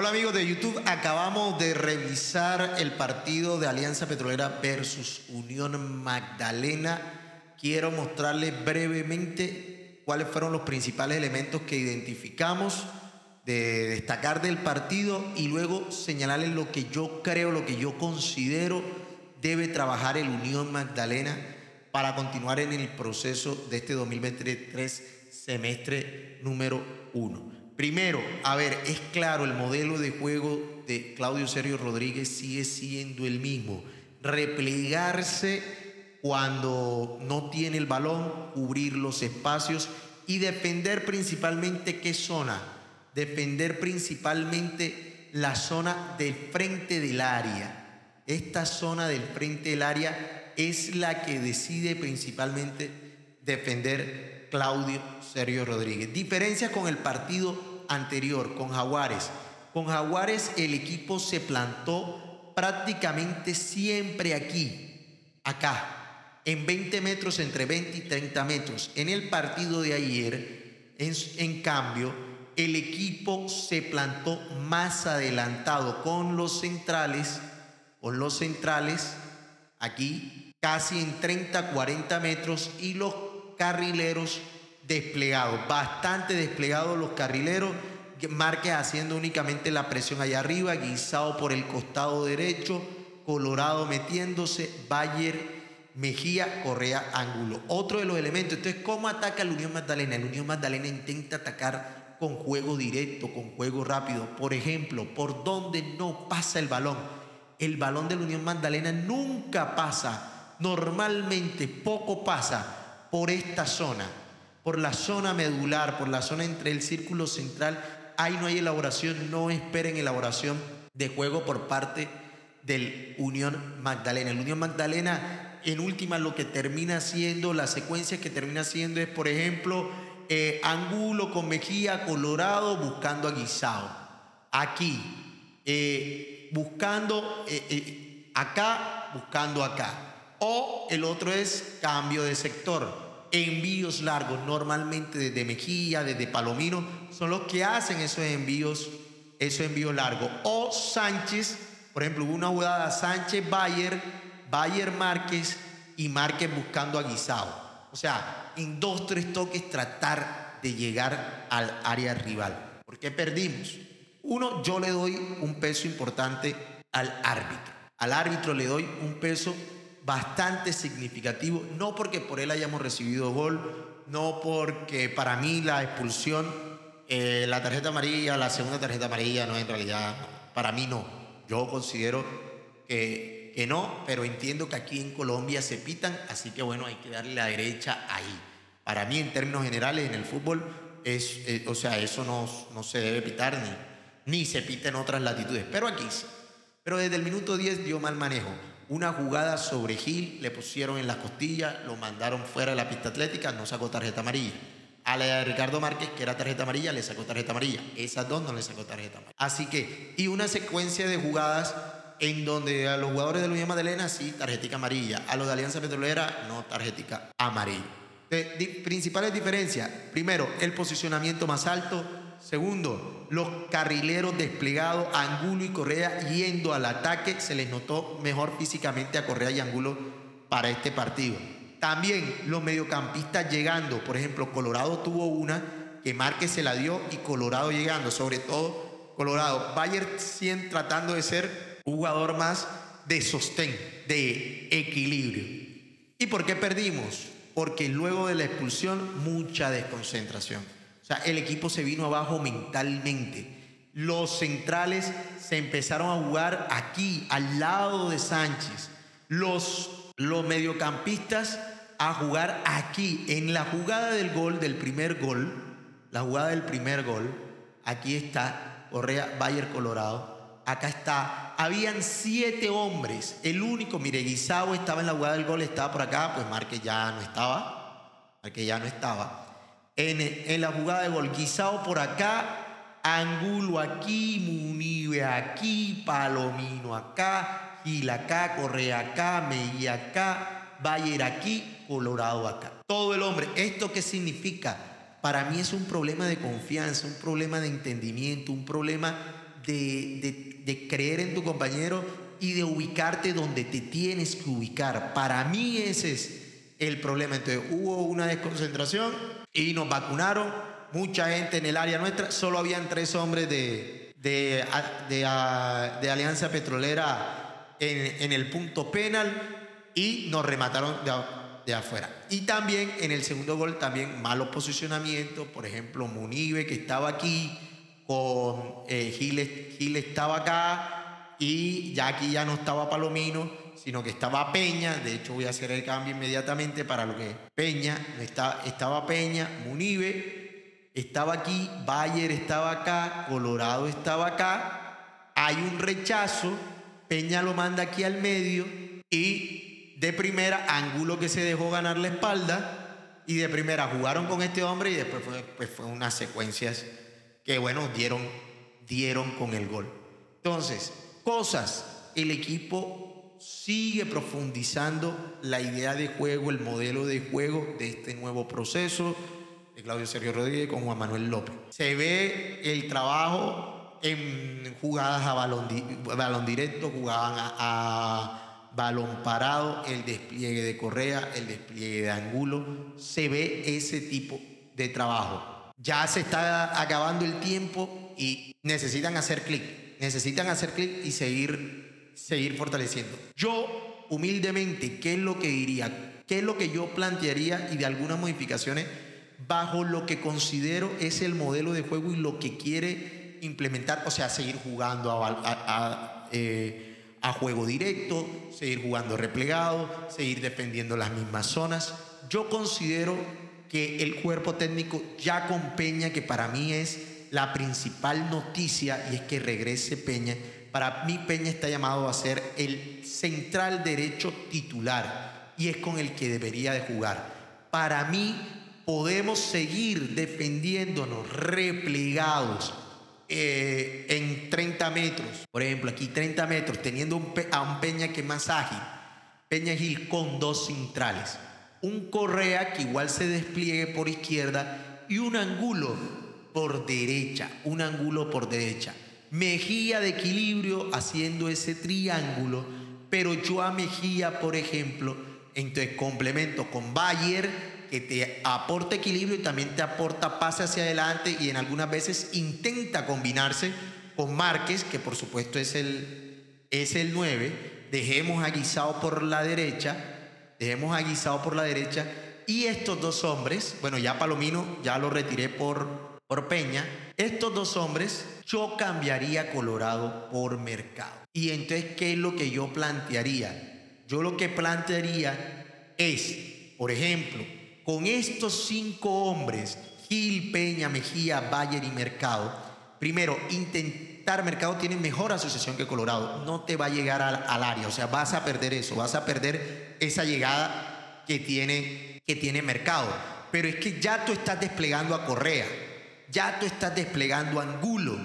Hola amigos de YouTube, acabamos de revisar el partido de Alianza Petrolera versus Unión Magdalena. Quiero mostrarles brevemente cuáles fueron los principales elementos que identificamos de destacar del partido y luego señalarles lo que yo creo, lo que yo considero debe trabajar el Unión Magdalena para continuar en el proceso de este 2023 semestre número uno. Primero, a ver, es claro, el modelo de juego de Claudio Sergio Rodríguez sigue siendo el mismo. Replegarse cuando no tiene el balón, cubrir los espacios y defender principalmente qué zona. Defender principalmente la zona del frente del área. Esta zona del frente del área es la que decide principalmente defender Claudio Sergio Rodríguez. Diferencia con el partido anterior con Jaguares. Con Jaguares el equipo se plantó prácticamente siempre aquí, acá, en 20 metros, entre 20 y 30 metros. En el partido de ayer, en, cambio, el equipo se plantó más adelantado con los centrales, con los centrales aquí, casi en 30, 40 metros y los carrileros desplegados, bastante desplegados los carrileros. Márquez haciendo únicamente la presión allá arriba, guisado por el costado derecho, Colorado metiéndose, Bayer, Mejía, Correa, Ángulo. Otro de los elementos. Entonces, ¿cómo ataca la Unión Magdalena? La Unión Magdalena intenta atacar con juego directo, con juego rápido. Por ejemplo, por donde no pasa el balón. El balón de la Unión Magdalena nunca pasa, normalmente poco pasa por esta zona por la zona medular, por la zona entre el círculo central, ahí no hay elaboración, no esperen elaboración de juego por parte del Unión Magdalena. El Unión Magdalena, en última, lo que termina siendo, la secuencia que termina siendo es, por ejemplo, eh, Angulo con Mejía, Colorado, buscando a Guisao. Aquí, eh, buscando eh, acá, buscando acá. O el otro es cambio de sector envíos largos, normalmente desde Mejía, desde Palomino, son los que hacen esos envíos, esos envíos largos. O Sánchez, por ejemplo, hubo una jugada Sánchez Bayer, Bayer Márquez y Márquez buscando a Guisao. O sea, en dos, tres toques tratar de llegar al área rival. ¿Por qué perdimos? Uno, yo le doy un peso importante al árbitro. Al árbitro le doy un peso bastante significativo, no porque por él hayamos recibido gol, no porque para mí la expulsión, eh, la tarjeta amarilla, la segunda tarjeta amarilla, no, en realidad, para mí no. Yo considero que, que no, pero entiendo que aquí en Colombia se pitan, así que bueno, hay que darle la derecha ahí. Para mí, en términos generales, en el fútbol, es, eh, o sea, eso no, no se debe pitar ni, ni se pita en otras latitudes, pero aquí sí. Pero desde el minuto 10 dio mal manejo una jugada sobre Gil, le pusieron en las costillas, lo mandaron fuera de la pista atlética, no sacó tarjeta amarilla. A la de Ricardo Márquez, que era tarjeta amarilla, le sacó tarjeta amarilla. Esas dos no le sacó tarjeta amarilla. Así que, y una secuencia de jugadas en donde a los jugadores de Unión Magdalena sí, tarjetica amarilla. A los de Alianza Petrolera, no, tarjetica amarilla. principales diferencias. Primero, el posicionamiento más alto Segundo, los carrileros desplegados, Angulo y Correa yendo al ataque, se les notó mejor físicamente a Correa y Angulo para este partido. También los mediocampistas llegando, por ejemplo, Colorado tuvo una que Márquez se la dio y Colorado llegando, sobre todo Colorado. Bayer 100 tratando de ser jugador más de sostén, de equilibrio. ¿Y por qué perdimos? Porque luego de la expulsión, mucha desconcentración. Sea, el equipo se vino abajo mentalmente. Los centrales se empezaron a jugar aquí, al lado de Sánchez. Los, los mediocampistas a jugar aquí. En la jugada del gol, del primer gol, la jugada del primer gol, aquí está Correa Bayer Colorado. Acá está. Habían siete hombres. El único, mire, Guisao estaba en la jugada del gol, estaba por acá, pues Marque ya no estaba. Marque ya no estaba en, la jugada de gol. Por acá, Angulo aquí, Munive aquí, Palomino acá, Gil acá, Correa acá, Mejía acá, Bayer aquí, Colorado acá. Todo el hombre. ¿Esto qué significa? Para mí es un problema de confianza, un problema de entendimiento, un problema de, de creer en tu compañero y de ubicarte donde te tienes que ubicar. Para mí ese es el problema. Entonces hubo una desconcentración y nos vacunaron. Mucha gente en el área nuestra, solo habían tres hombres de, de, de, Alianza Petrolera en, en, el punto penal y nos remataron de, de, afuera. Y también en el segundo gol, también malos posicionamientos. Por ejemplo, Munive, que estaba aquí, con eh, Gil, estaba acá y ya aquí ya no estaba Palomino sino que estaba Peña, de hecho voy a hacer el cambio inmediatamente para lo que Peña, está, estaba Peña, Munive, estaba aquí, Bayer estaba acá, Colorado estaba acá, hay un rechazo, Peña lo manda aquí al medio y de primera, Ángulo que se dejó ganar la espalda y de primera jugaron con este hombre y después fue, pues fue unas secuencias que bueno, dieron, dieron con el gol. Entonces, cosas, el equipo sigue profundizando la idea de juego, el modelo de juego de este nuevo proceso de Claudio Sergio Rodríguez con Juan Manuel López. Se ve el trabajo en jugadas a balón, directo, jugaban a, balón parado, el despliegue de correa, el despliegue de ángulo. Se ve ese tipo de trabajo. Ya se está acabando el tiempo y necesitan hacer clic. Necesitan hacer clic y seguir seguir fortaleciendo. Yo, humildemente, ¿qué es lo que diría? ¿Qué es lo que yo plantearía y de algunas modificaciones bajo lo que considero es el modelo de juego y lo que quiere implementar? O sea, seguir jugando a, eh, a juego directo, seguir jugando replegado, seguir defendiendo las mismas zonas. Yo considero que el cuerpo técnico ya con Peña, que para mí es la principal noticia, y es que regrese Peña, para mí Peña está llamado a ser el central derecho titular y es con el que debería de jugar. Para mí podemos seguir defendiéndonos replegados eh, en 30 metros. Por ejemplo, aquí 30 metros, teniendo a un Peña que es más ágil. Peña Gil con dos centrales. Un Correa que igual se despliegue por izquierda y un ángulo por derecha. Un ángulo por derecha. Mejía de equilibrio haciendo ese triángulo, pero yo a Mejía, por ejemplo, entonces complemento con Bayer, que te aporta equilibrio y también te aporta pase hacia adelante y en algunas veces intenta combinarse con Márquez, que por supuesto es el, es el 9. Dejemos a por la derecha, dejemos a por la derecha y estos dos hombres, bueno, ya Palomino ya lo retiré por, por Peña, estos dos hombres yo cambiaría Colorado por mercado. Y entonces, ¿qué es lo que yo plantearía? Yo lo que plantearía es, por ejemplo, con estos cinco hombres, Gil, Peña, Mejía, Bayer y Mercado, primero, intentar, Mercado tiene mejor asociación que Colorado, no te va a llegar al, al área, o sea, vas a perder eso, vas a perder esa llegada que tiene, que tiene Mercado. Pero es que ya tú estás desplegando a Correa ya tú estás desplegando Angulo,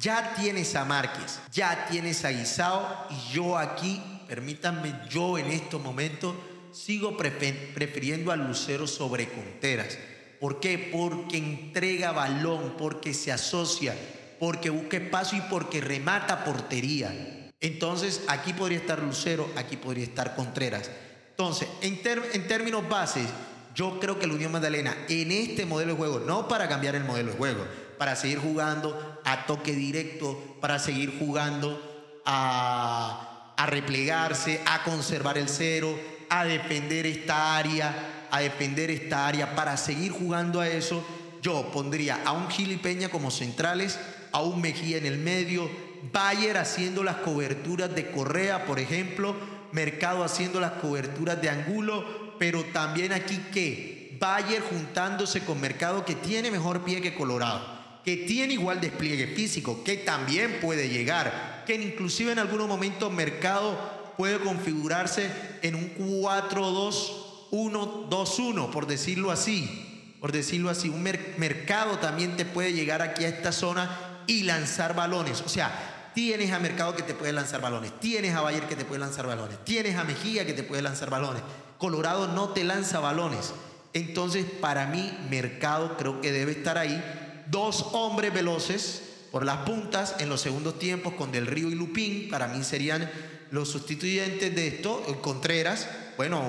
ya tienes a Márquez, ya tienes a Guisao y yo aquí, permítanme, yo en estos momentos sigo prefiriendo a Lucero sobre Conteras. ¿Por qué? Porque entrega balón, porque se asocia, porque busca espacio y porque remata portería. Entonces, aquí podría estar Lucero, aquí podría estar Contreras. Entonces, en, en términos bases, yo creo que la Unión Magdalena en este modelo de juego, no para cambiar el modelo de juego, para seguir jugando a toque directo, para seguir jugando a, replegarse, a conservar el cero, a defender esta área, a defender esta área, para seguir jugando a eso, yo pondría a un Gili Peña como centrales, a un Mejía en el medio, Bayer haciendo las coberturas de Correa, por ejemplo, Mercado haciendo las coberturas de Angulo, pero también aquí que Bayer juntándose con Mercado que tiene mejor pie que Colorado, que tiene igual despliegue físico, que también puede llegar, que inclusive en algunos momentos Mercado puede configurarse en un 4-2-1-2-1, por decirlo así, por decirlo así, un mercado también te puede llegar aquí a esta zona y lanzar balones, o sea, tienes a Mercado que te puede lanzar balones, tienes a Bayer que te puede lanzar balones, tienes a Mejía que te puede lanzar balones. Colorado no te lanza balones. Entonces, para mí, Mercado creo que debe estar ahí. Dos hombres veloces, por las puntas en los segundos tiempos con Del Río y Lupín. Para mí serían los sustituyentes de esto. Contreras, bueno,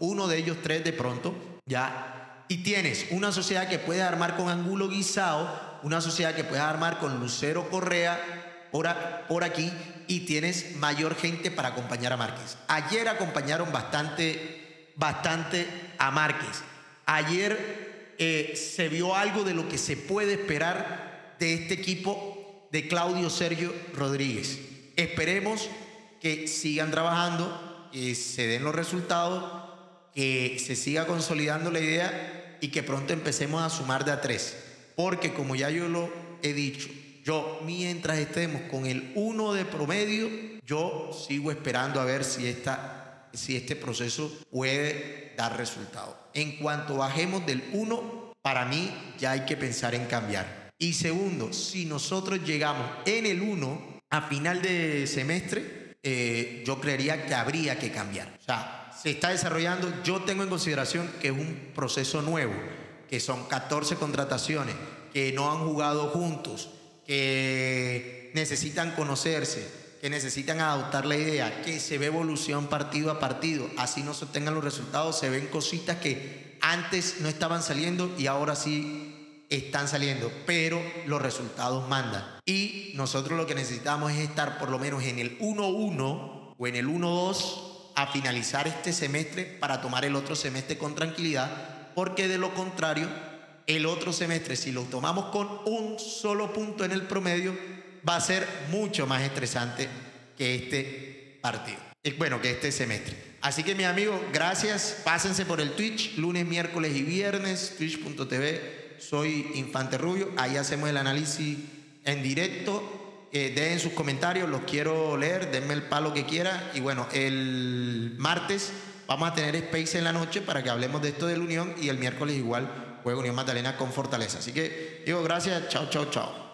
uno de ellos tres de pronto, ya. Y tienes una sociedad que puede armar con Angulo Guisao, una sociedad que puede armar con Lucero Correa por, por aquí y tienes mayor gente para acompañar a Márquez. Ayer acompañaron bastante, bastante a Márquez. Ayer eh, se vio algo de lo que se puede esperar de este equipo de Claudio Sergio Rodríguez. Esperemos que sigan trabajando, que se den los resultados, que se siga consolidando la idea y que pronto empecemos a sumar de a tres. Porque como ya yo lo he dicho, yo mientras estemos con el 1 de promedio, yo sigo esperando a ver si, esta, si este proceso puede dar resultado. En cuanto bajemos del 1, para mí ya hay que pensar en cambiar. Y segundo, si nosotros llegamos en el 1 a final de semestre, eh, yo creería que habría que cambiar. O sea, se está desarrollando, yo tengo en consideración que es un proceso nuevo, que son 14 contrataciones, que no han jugado juntos, que necesitan conocerse, que necesitan adoptar la idea, que se ve evolución partido a partido, así no se obtengan los resultados, se ven cositas que antes no estaban saliendo y ahora sí están saliendo, pero los resultados mandan. Y nosotros lo que necesitamos es estar por lo menos en el 1-1 o en el 1-2 a finalizar este semestre para tomar el otro semestre con tranquilidad, porque de lo contrario, el otro semestre, si lo tomamos con un solo punto en el promedio, va a ser mucho más estresante que este partido. Bueno, que este semestre. Así que mi amigo, gracias. Pásense por el Twitch, lunes, miércoles y viernes, twitch.tv soy Infante Rubio. Ahí hacemos el análisis en directo. Eh, dejen sus comentarios, los quiero leer, denme el palo que quiera. Y bueno, el martes vamos a tener space en la noche para que hablemos de esto de la Unión y el miércoles igual juega Unión Magdalena con Fortaleza. Así que digo gracias, chao, chao, chao.